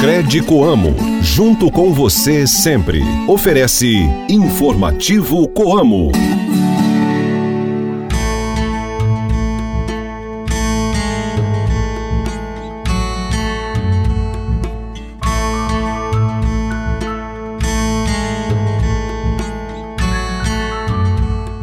Crédito junto com você sempre. Oferece Informativo Coamo.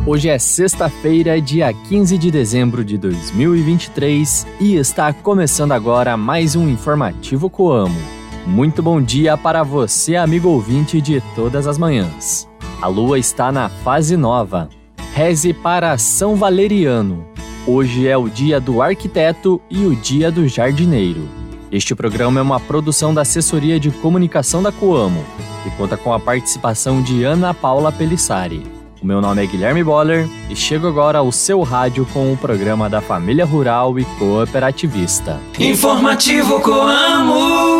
Hoje é sexta-feira, dia 15 de dezembro de 2023 e está começando agora mais um informativo Coamo. Muito bom dia para você, amigo ouvinte de todas as manhãs. A lua está na fase nova. Reze para São Valeriano. Hoje é o dia do arquiteto e o dia do jardineiro. Este programa é uma produção da Assessoria de Comunicação da Coamo e conta com a participação de Ana Paula Pelissari. O meu nome é Guilherme Boller e chego agora ao seu rádio com o programa da Família Rural e Cooperativista. Informativo Coamo!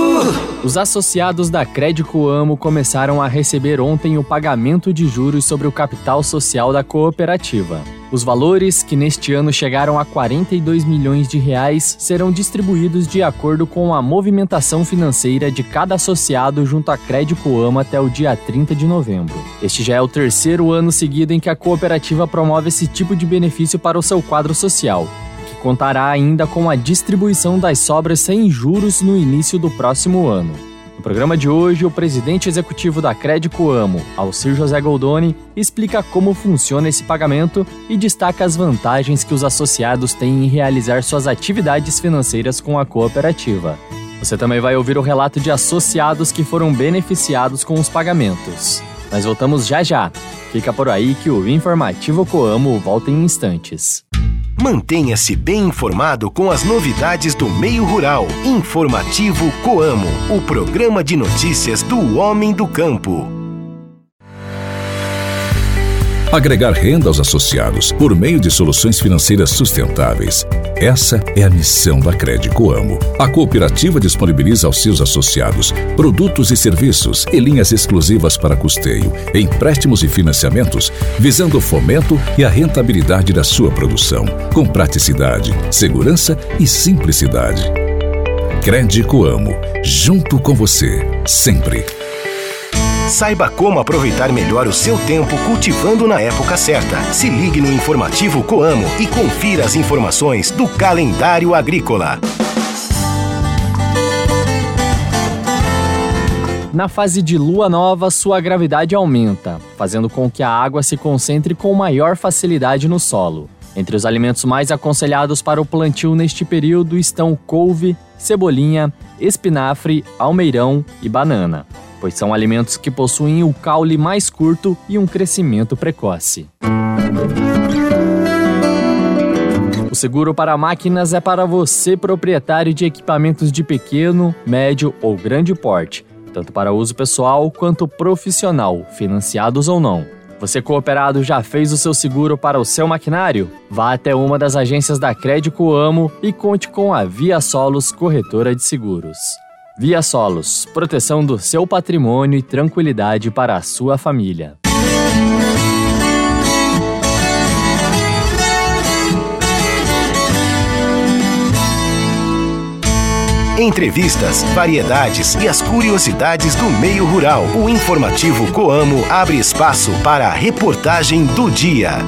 Os associados da Crédito Coamo começaram a receber ontem o pagamento de juros sobre o capital social da cooperativa. Os valores, que neste ano chegaram a 42 milhões de reais, serão distribuídos de acordo com a movimentação financeira de cada associado junto à Crédito Ama até o dia 30 de novembro. Este já é o terceiro ano seguido em que a cooperativa promove esse tipo de benefício para o seu quadro social, contará ainda com a distribuição das sobras sem juros no início do próximo ano. No programa de hoje, o presidente executivo da Crédito Amo, Alcir José Goldoni, explica como funciona esse pagamento e destaca as vantagens que os associados têm em realizar suas atividades financeiras com a cooperativa. Você também vai ouvir o relato de associados que foram beneficiados com os pagamentos. Nós voltamos já já. Fica por aí que o Informativo Coamo volta em instantes. Mantenha-se bem informado com as novidades do meio rural. Informativo Coamo, o programa de notícias do homem do campo. Agregar renda aos associados por meio de soluções financeiras sustentáveis. Essa é a missão da Crédito Amo. A cooperativa disponibiliza aos seus associados produtos e serviços e linhas exclusivas para custeio, empréstimos e financiamentos, visando o fomento e a rentabilidade da sua produção, com praticidade, segurança e simplicidade. Crédito Amo, junto com você, sempre. Saiba como aproveitar melhor o seu tempo cultivando na época certa. Se ligue no informativo Coamo e confira as informações do calendário agrícola. Na fase de lua nova, sua gravidade aumenta, fazendo com que a água se concentre com maior facilidade no solo. Entre os alimentos mais aconselhados para o plantio neste período estão couve, cebolinha, espinafre, almeirão e banana pois são alimentos que possuem o caule mais curto e um crescimento precoce. O seguro para máquinas é para você, proprietário de equipamentos de pequeno, médio ou grande porte, tanto para uso pessoal quanto profissional, financiados ou não. Você cooperado já fez o seu seguro para o seu maquinário? Vá até uma das agências da Crédito Amo e conte com a Via Solos Corretora de Seguros. Via Solos, proteção do seu patrimônio e tranquilidade para a sua família. Entrevistas, variedades e as curiosidades do meio rural. O informativo Coamo abre espaço para a reportagem do dia.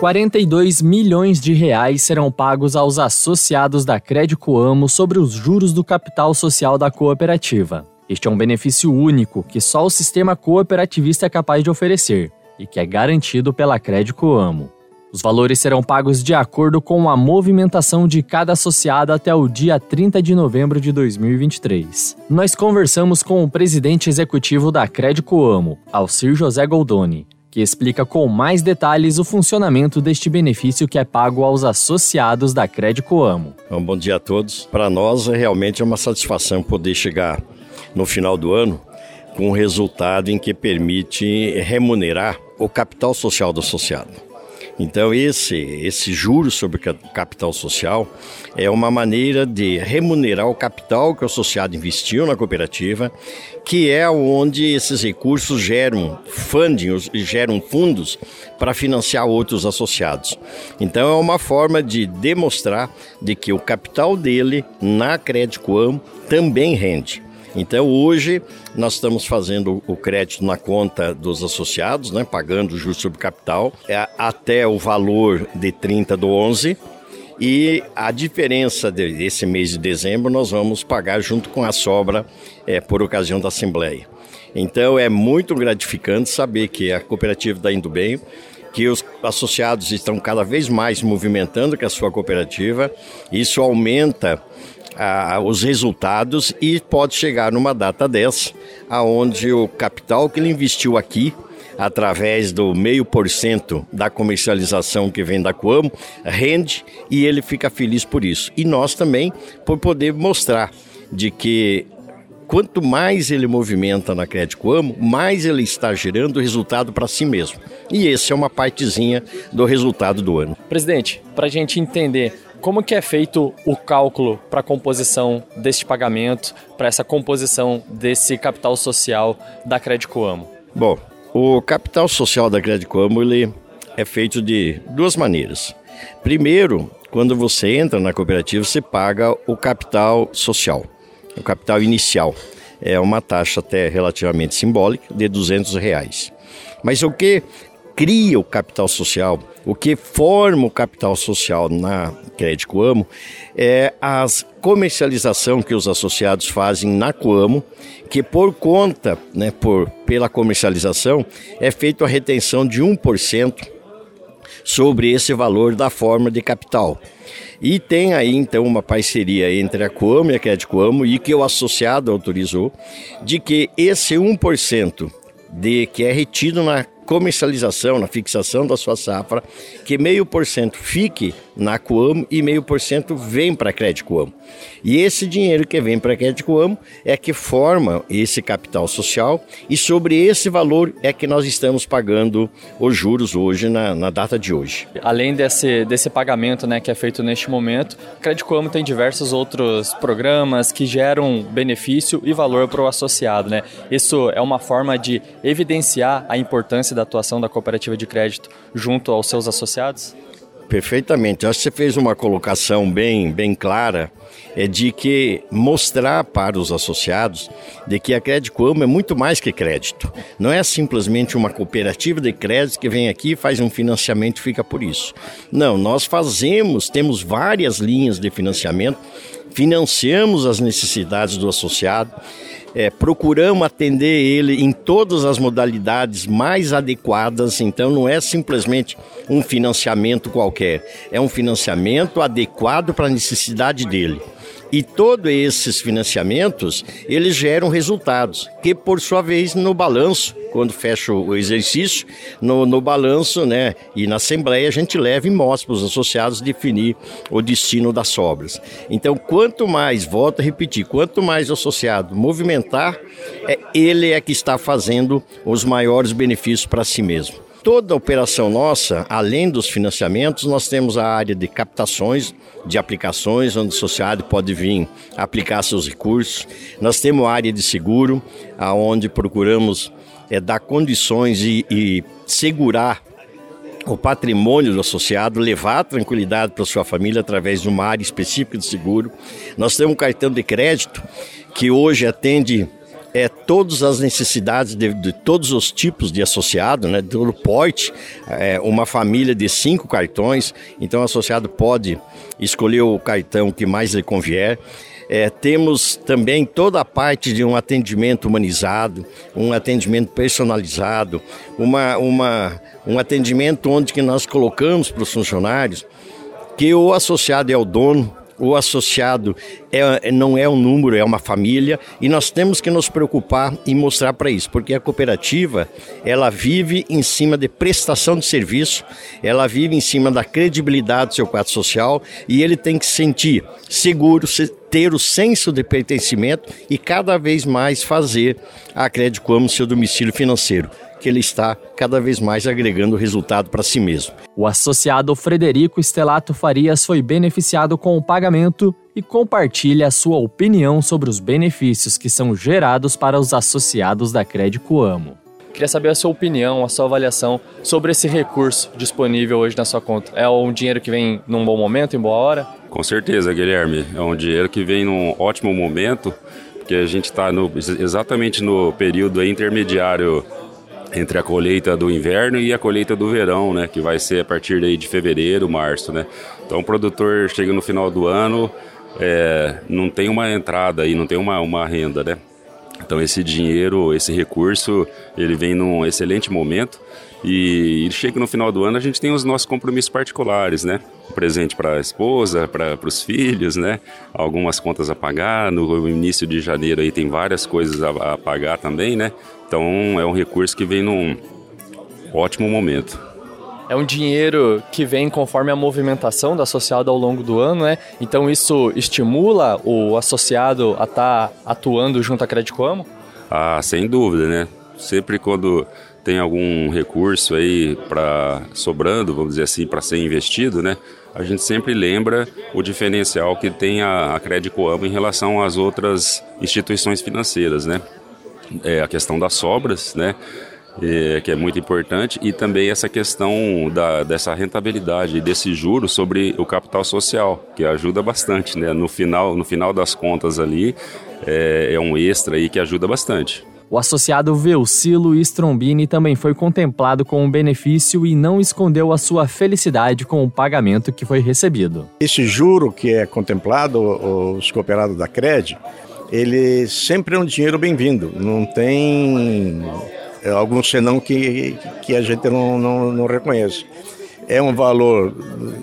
42 milhões de reais serão pagos aos associados da Crédito Amo sobre os juros do capital social da cooperativa. Este é um benefício único que só o sistema cooperativista é capaz de oferecer e que é garantido pela Crédito Amo. Os valores serão pagos de acordo com a movimentação de cada associado até o dia 30 de novembro de 2023. Nós conversamos com o presidente executivo da Crédito Amo, Alcir José Goldoni, que explica com mais detalhes o funcionamento deste benefício que é pago aos associados da Crédito Amo. Um bom dia a todos. Para nós, é realmente é uma satisfação poder chegar no final do ano com um resultado em que permite remunerar o capital social do associado. Então esse esse juro sobre capital social é uma maneira de remunerar o capital que o associado investiu na cooperativa, que é onde esses recursos geram funding, geram fundos para financiar outros associados. Então é uma forma de demonstrar de que o capital dele na Crédito também rende. Então hoje nós estamos fazendo o crédito na conta dos associados, né, pagando o juros sobre capital, é, até o valor de 30 do 11. E a diferença desse mês de dezembro nós vamos pagar junto com a sobra é, por ocasião da Assembleia. Então é muito gratificante saber que a cooperativa está indo bem, que os associados estão cada vez mais movimentando com a sua cooperativa. Isso aumenta os resultados e pode chegar numa data dessa, aonde o capital que ele investiu aqui através do meio por cento da comercialização que vem da Coamo, rende e ele fica feliz por isso. E nós também por poder mostrar de que quanto mais ele movimenta na Crédito Amo, mais ele está gerando resultado para si mesmo. E esse é uma partezinha do resultado do ano. Presidente, para a gente entender como que é feito o cálculo para a composição deste pagamento, para essa composição desse capital social da Crédito Amo? Bom, o capital social da Crédito Amo ele é feito de duas maneiras. Primeiro, quando você entra na cooperativa, você paga o capital social, o capital inicial. É uma taxa até relativamente simbólica de 200 reais. Mas o que cria o capital social, o que forma o capital social na Crédito Coamo é a comercialização que os associados fazem na Coamo, que por conta, né, por, pela comercialização, é feita a retenção de 1% sobre esse valor da forma de capital. E tem aí então uma parceria entre a Coamo e a Crédito Coamo e que o associado autorizou de que esse 1% de que é retido na comercialização, na fixação da sua safra, que meio por cento fique na Coamo e meio por cento vem para a Crédito Coamo. E esse dinheiro que vem para a Crédito Coamo é que forma esse capital social e sobre esse valor é que nós estamos pagando os juros hoje, na, na data de hoje. Além desse, desse pagamento né, que é feito neste momento, a Crédito Coamo tem diversos outros programas que geram benefício e valor para o associado. Né? Isso é uma forma de evidenciar a importância da atuação da cooperativa de crédito junto aos seus associados? Perfeitamente. Acho que você fez uma colocação bem, bem clara é de que mostrar para os associados de que a Crédito Amo é muito mais que crédito. Não é simplesmente uma cooperativa de crédito que vem aqui, faz um financiamento e fica por isso. Não, nós fazemos, temos várias linhas de financiamento, financiamos as necessidades do associado é, procuramos atender ele em todas as modalidades mais adequadas, então não é simplesmente um financiamento qualquer, é um financiamento adequado para a necessidade dele. E todos esses financiamentos, eles geram resultados, que por sua vez no balanço, quando fecha o exercício, no, no balanço né, e na Assembleia a gente leva e mostra para os associados definir o destino das sobras. Então, quanto mais, volto a repetir, quanto mais o associado movimentar, é, ele é que está fazendo os maiores benefícios para si mesmo. Toda operação nossa, além dos financiamentos, nós temos a área de captações de aplicações, onde o associado pode vir aplicar seus recursos. Nós temos a área de seguro, aonde procuramos é, dar condições e, e segurar o patrimônio do associado, levar tranquilidade para sua família através de uma área específica de seguro. Nós temos um cartão de crédito que hoje atende é, todas as necessidades de, de, todos os tipos de associado, né, todo porte, é, uma família de cinco cartões, então o associado pode escolher o cartão que mais lhe convier. É, temos também toda a parte de um atendimento humanizado, um atendimento personalizado, uma, uma, um atendimento onde que nós colocamos para os funcionários que o associado é o dono, o associado é, não é um número, é uma família e nós temos que nos preocupar e mostrar para isso, porque a cooperativa ela vive em cima de prestação de serviço, ela vive em cima da credibilidade do seu quadro social e ele tem que sentir seguro, ter o senso de pertencimento e cada vez mais fazer a Crédito como seu domicílio financeiro que ele está cada vez mais agregando resultado para si mesmo. O associado Frederico Estelato Farias foi beneficiado com o pagamento e compartilha a sua opinião sobre os benefícios que são gerados para os associados da Crédito Amo. Queria saber a sua opinião, a sua avaliação sobre esse recurso disponível hoje na sua conta. É um dinheiro que vem num bom momento, em boa hora? Com certeza, Guilherme. É um dinheiro que vem num ótimo momento, porque a gente está exatamente no período intermediário entre a colheita do inverno e a colheita do verão, né, que vai ser a partir daí de fevereiro, março, né. Então o produtor chega no final do ano, é, não tem uma entrada aí, não tem uma, uma renda, né. Então esse dinheiro, esse recurso, ele vem num excelente momento e, e chega no final do ano a gente tem os nossos compromissos particulares, né? Presente para a esposa, para os filhos, né? Algumas contas a pagar. No início de janeiro aí tem várias coisas a, a pagar também, né? Então é um recurso que vem num ótimo momento é um dinheiro que vem conforme a movimentação do associado ao longo do ano, né? Então isso estimula o associado a estar tá atuando junto à Crédito Amo? Ah, sem dúvida, né? Sempre quando tem algum recurso aí para sobrando, vamos dizer assim, para ser investido, né? A gente sempre lembra o diferencial que tem a, a Crédito Amo em relação às outras instituições financeiras, né? É a questão das sobras, né? é, que é muito importante, e também essa questão da, dessa rentabilidade, desse juro sobre o capital social, que ajuda bastante, né? No final, no final das contas ali, é, é um extra aí que ajuda bastante. O associado Veucilo Strombini também foi contemplado com o um benefício e não escondeu a sua felicidade com o pagamento que foi recebido. Esse juro que é contemplado, os cooperados da Cred, ele sempre é um dinheiro bem-vindo. Não tem é algum senão que, que a gente não, não, não reconhece. É um valor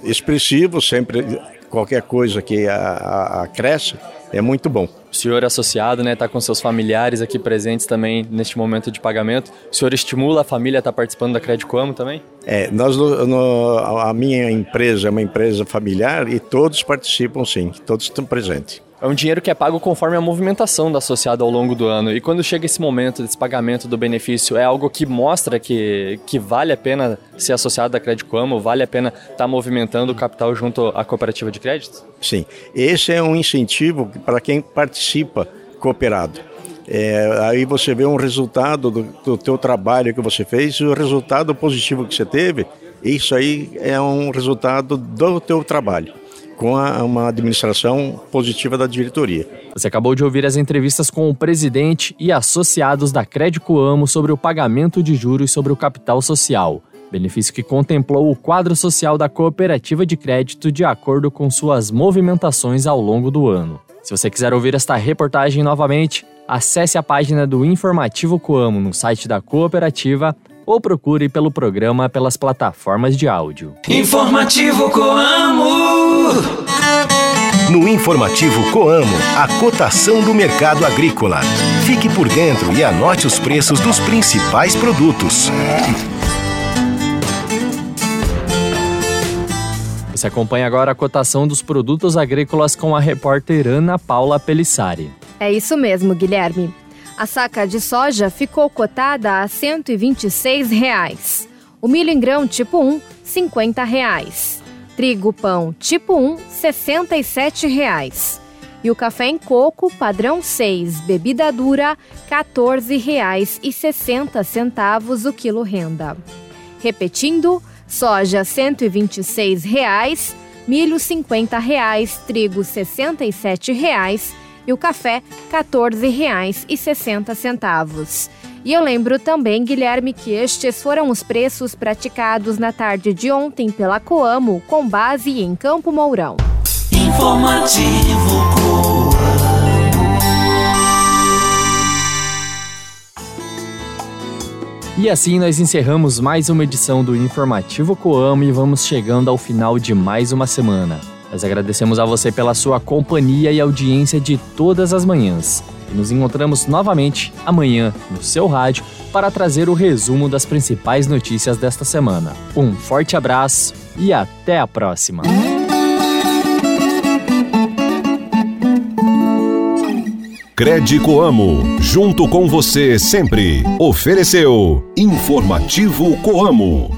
expressivo, sempre qualquer coisa que acresce é muito bom. O senhor associado, né, está com seus familiares aqui presentes também neste momento de pagamento. O senhor estimula a família a estar tá participando da Crédito Amo também? É, nós, no, a minha empresa é uma empresa familiar e todos participam sim, todos estão presentes. É um dinheiro que é pago conforme a movimentação do associado ao longo do ano. E quando chega esse momento desse pagamento do benefício, é algo que mostra que, que vale a pena ser associado da Crédito Amo, vale a pena estar tá movimentando o capital junto à cooperativa de crédito? Sim. Esse é um incentivo para quem participa cooperado. É, aí você vê um resultado do, do teu trabalho que você fez o resultado positivo que você teve, isso aí é um resultado do teu trabalho com a, uma administração positiva da diretoria. Você acabou de ouvir as entrevistas com o presidente e associados da Crédito Amo sobre o pagamento de juros sobre o capital social, benefício que contemplou o quadro social da cooperativa de crédito de acordo com suas movimentações ao longo do ano. Se você quiser ouvir esta reportagem novamente, acesse a página do Informativo Coamo no site da cooperativa ou procure pelo programa pelas plataformas de áudio. Informativo Coamo. No Informativo Coamo, a cotação do mercado agrícola. Fique por dentro e anote os preços dos principais produtos. Você acompanha agora a cotação dos produtos agrícolas com a repórter Ana Paula Pelissari. É isso mesmo, Guilherme. A saca de soja ficou cotada a 126 reais. O milho em grão tipo 1, 50 reais. Trigo pão tipo 1, 67 reais. E o café em coco padrão 6, bebida dura, R$ 14,60 o quilo renda. Repetindo, soja 126 reais, milho 50 reais, trigo 67 reais, e o café R$ 14,60. E eu lembro também, Guilherme, que estes foram os preços praticados na tarde de ontem pela Coamo, com base em Campo Mourão. Informativo Coamo. E assim nós encerramos mais uma edição do Informativo Coamo e vamos chegando ao final de mais uma semana. Nós agradecemos a você pela sua companhia e audiência de todas as manhãs. E nos encontramos novamente amanhã no seu rádio para trazer o resumo das principais notícias desta semana. Um forte abraço e até a próxima! Crede Coamo, junto com você sempre. Ofereceu Informativo Coamo.